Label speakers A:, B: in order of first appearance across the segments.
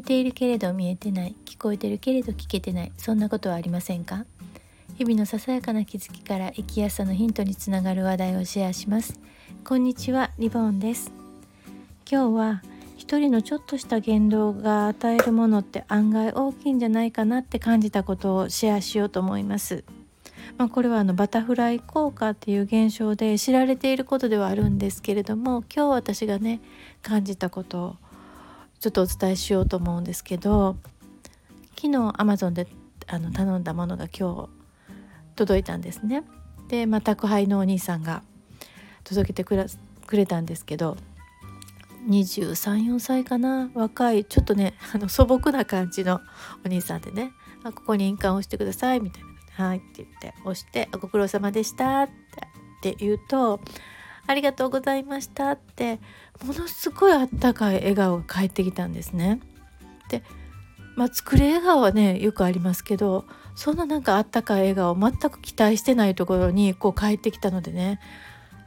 A: 見ているけれど見えてない。聞こえてるけれど聞けてない。そんなことはありませんか？日々のささやかな気づきから生きやすさのヒントにつながる話題をシェアします。こんにちはリボンです。今日は一人のちょっとした言動が与えるものって案外大きいんじゃないかなって感じたことをシェアしようと思います。まあ、これはあのバタフライ効果っていう現象で知られていることではあるんですけれども今日私がね感じたことをちょっとお伝えしようと思うんですけど昨日アマゾンであの頼んだものが今日届いたんですね。で、まあ、宅配のお兄さんが届けてくれたんですけど234歳かな？若いちょっとねあの素朴な感じのお兄さんでね「あここに印鑑を押してください」みたいな「はい」って言って押して「ご苦労様でした」って言うとありがとうございましたってものすごいあったかい笑顔が返ってきたんですね。でまあ作る笑顔はねよくありますけどそんななんかあったかい笑顔全く期待してないところにこう帰ってきたのでね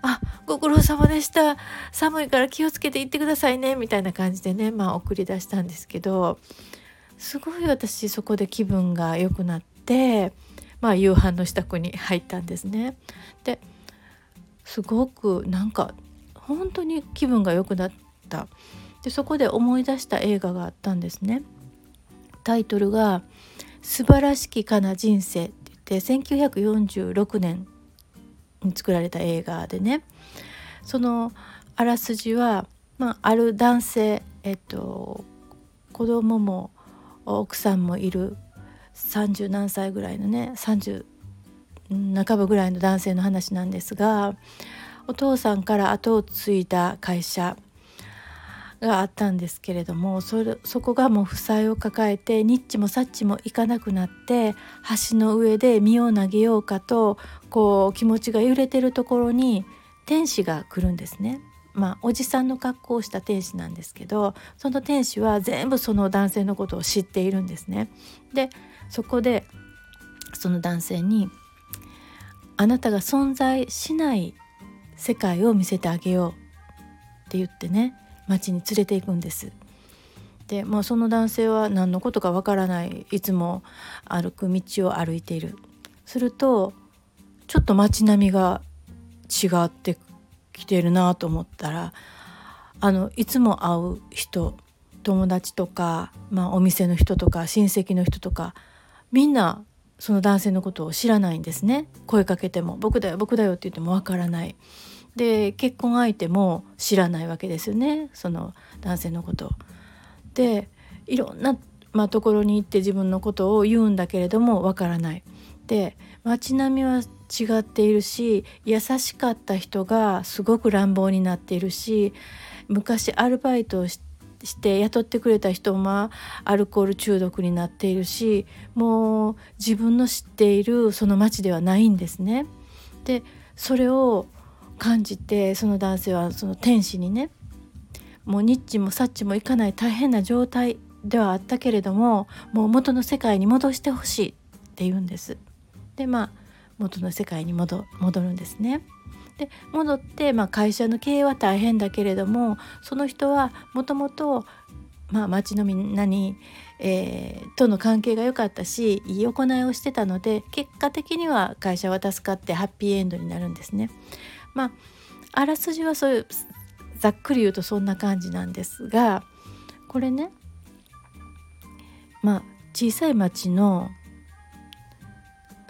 A: あご苦労様でした寒いから気をつけて行ってくださいねみたいな感じでねまあ送り出したんですけどすごい私そこで気分が良くなってまあ夕飯の支度に入ったんですね。ですごくなんか本当に気分が良くなった。でそこで思い出した映画があったんですね。タイトルが「素晴らしきかな人生」って言って1946年に作られた映画でね。そのあらすじは、まあ、ある男性えっと子供も奥さんもいる30何歳ぐらいのね30半ばぐらいの男性の話なんですがお父さんから後を継いだ会社があったんですけれどもそれそこがもう負債を抱えてニッチもサッチもいかなくなって橋の上で身を投げようかとこう気持ちが揺れてるところに天使が来るんですね。まあ、おじさんの格好をした天使なんですけどその天使は全部その男性のことを知っているんですね。でそこでその男性にあなたが存在しない世界を見せてあげようって言ってね町に連れて行くんです。でもうその男性は何のことかわからないいつも歩く道を歩いている。するとちょっと街並みが違ってきてるなと思ったらあのいつも会う人友達とか、まあ、お店の人とか親戚の人とかみんなその男性のことを知らないんですね。声かけても「僕だよ僕だよ」って言ってもわからない。で結婚相手も知らないわけですよね。その男性のこと。でいろんな、まあ、ところに行って自分のことを言うんだけれどもわからない。で街並みは違っているし優しかった人がすごく乱暴になっているし昔アルバイトをしてして雇ってくれた人もアルコール中毒になっているしもう自分の知っているその町ではないんですね。でそれを感じてその男性はその天使にねもうニッチもサッチもいかない大変な状態ではあったけれどももう元の世界に戻してほしいって言うんです。でまあ元の世界に戻るんですね。で戻って、まあ、会社の経営は大変だけれどもその人はもともと町のみんなに、えー、との関係が良かったしいい行いをしてたので結果的には会社は助かってハッピーエンドになるんですね。まああらすじはそういうざっくり言うとそんな感じなんですがこれねまあ小さい町の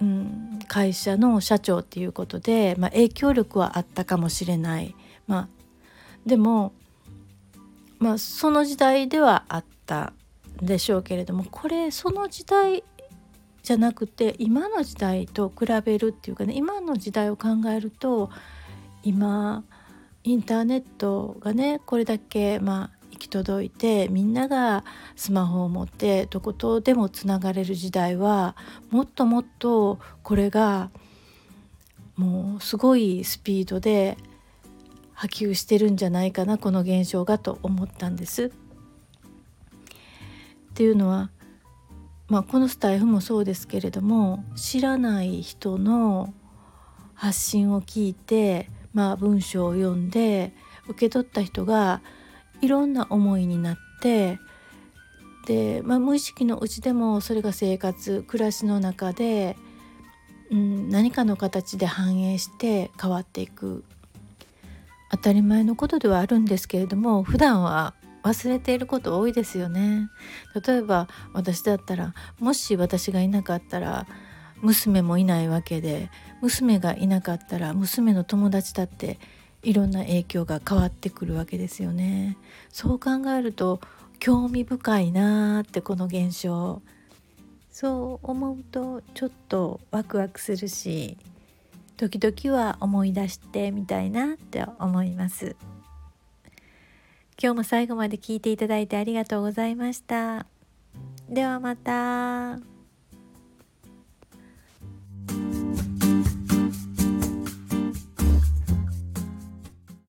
A: うん、会社の社長っていうことで、まあ、影響力はあったかもしれない、まあ、でも、まあ、その時代ではあったでしょうけれどもこれその時代じゃなくて今の時代と比べるっていうかね今の時代を考えると今インターネットがねこれだけまあ届いてみんながスマホを持ってどことでもつながれる時代はもっともっとこれがもうすごいスピードで波及してるんじゃないかなこの現象がと思ったんです。っていうのは、まあ、このスタイフもそうですけれども知らない人の発信を聞いて、まあ、文章を読んで受け取った人がいろんな思いになってで、まあ、無意識のうちでもそれが生活暮らしの中で、うん、何かの形で反映して変わっていく。当たり前のことではあるんですけれども普段は忘れていること多いですよね。例えば私だったらもし私がいなかったら娘もいないわけで娘がいなかったら娘の友達だっていろんな影響が変わってくるわけですよね。そう考えると興味深いなーってこの現象。そう思うとちょっとワクワクするし時々は思い出してみたいなって思います。今日も最後まで聞いていただいてありがとうございました。ではまた。